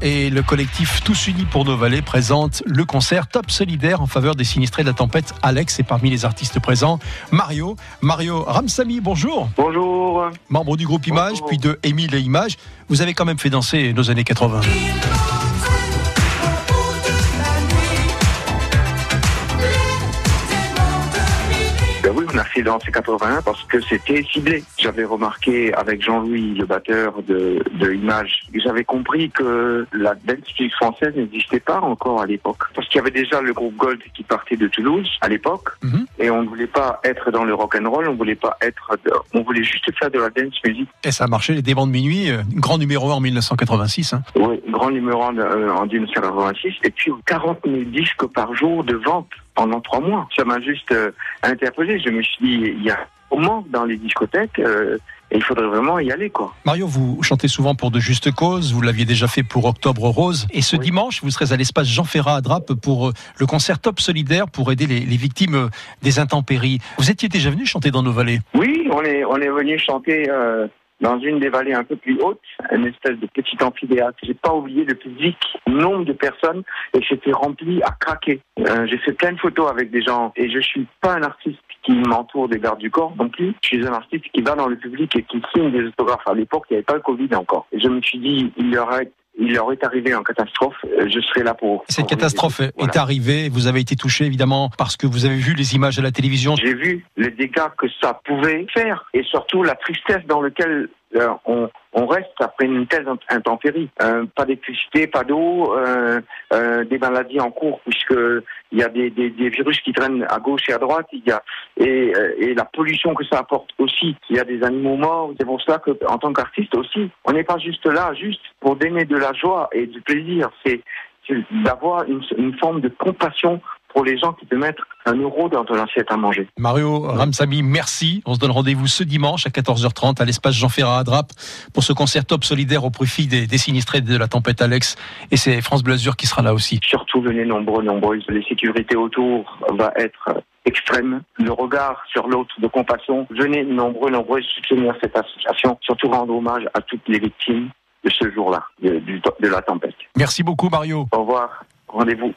et le collectif Tous Unis pour nos vallées présentent le concert Top Solidaire en faveur des sinistrés de la tempête. Alex est parmi les artistes présents. Mario, Mario Ramsamy, bonjour. Bonjour. Membre du groupe Image, Bonjour. puis de Émile et Images. Vous avez quand même fait danser nos années 80. Ben oui, on a fait dans ces 81 parce que c'était ciblé. J'avais remarqué avec Jean-Louis, le batteur de, de Image, j'avais compris que la dance music française n'existait pas encore à l'époque. Parce qu'il y avait déjà le groupe Gold qui partait de Toulouse à l'époque. Mhm. Et on ne voulait pas être dans le rock and roll, on voulait pas être, on voulait juste faire de la dance music. Et ça a marché, les démons de minuit, euh, grand numéro 1 en 1986. hein. Oui, grand numéro en, euh, en 1986. Et puis 40 000 disques par jour de vente pendant trois mois. Ça m'a juste euh, interpellé. Je me suis dit, il y a un manque dans les discothèques euh, et il faudrait vraiment y aller, quoi. Mario, vous chantez souvent pour de justes causes, vous l'aviez déjà fait pour Octobre Rose. Et ce Oui. dimanche, vous serez à l'espace Jean Ferrat à Drape pour euh, le concert Top Solidaire pour aider les, les victimes des intempéries. Vous étiez déjà venu chanter dans nos vallées? Oui, on est, on est venu chanter euh, dans une des vallées un peu plus hautes, une espèce de petit amphithéâtre. J'ai pas oublié le public, nombre de personnes, et c'était rempli à craquer. Euh, J'ai fait plein de photos avec des gens, et je suis pas un artiste qui m'entoure des gardes du corps non plus. Je suis un artiste qui va dans le public et qui signe des autographes. À l'époque, il n'y avait pas le Covid encore. Et je me suis dit, il leur est, il leur est arrivé en catastrophe, euh, je serai là pour. Cette pour catastrophe. Voilà. est arrivée, vous avez été touché évidemment parce que vous avez vu les images à la télévision. J'ai vu les dégâts que ça pouvait faire et surtout la tristesse dans laquelle on, reste après une telle int- intempérie. Euh, pas d'électricité, pas d'eau, euh, euh, des maladies en cours puisque il y a des, virus qui traînent à gauche et à droite. Il y a et, la pollution que ça apporte aussi. Il y a des animaux morts. C'est pour cela que en tant qu'artiste aussi, on n'est pas juste là juste pour donner de la joie et du plaisir. C'est d'avoir une forme de compassion pour les gens qui te mettent un euro dans ton assiette à manger. Mario Ramsamy, merci. On se donne rendez-vous ce dimanche à 14h30 à l'espace Jean Ferrat à Drape pour ce concert top solidaire au profit des, des sinistrés de la tempête Alex. Et c'est France Blasure qui sera là aussi. Surtout, venez nombreux, nombreuses. Les sécurités autour va être extrême. Le regard sur l'autre de compassion. Venez nombreux, nombreuses soutenir cette association. Surtout rendre hommage à toutes les victimes de ce jour-là, de, de la tempête. Merci beaucoup Mario. Au revoir. Rendez-vous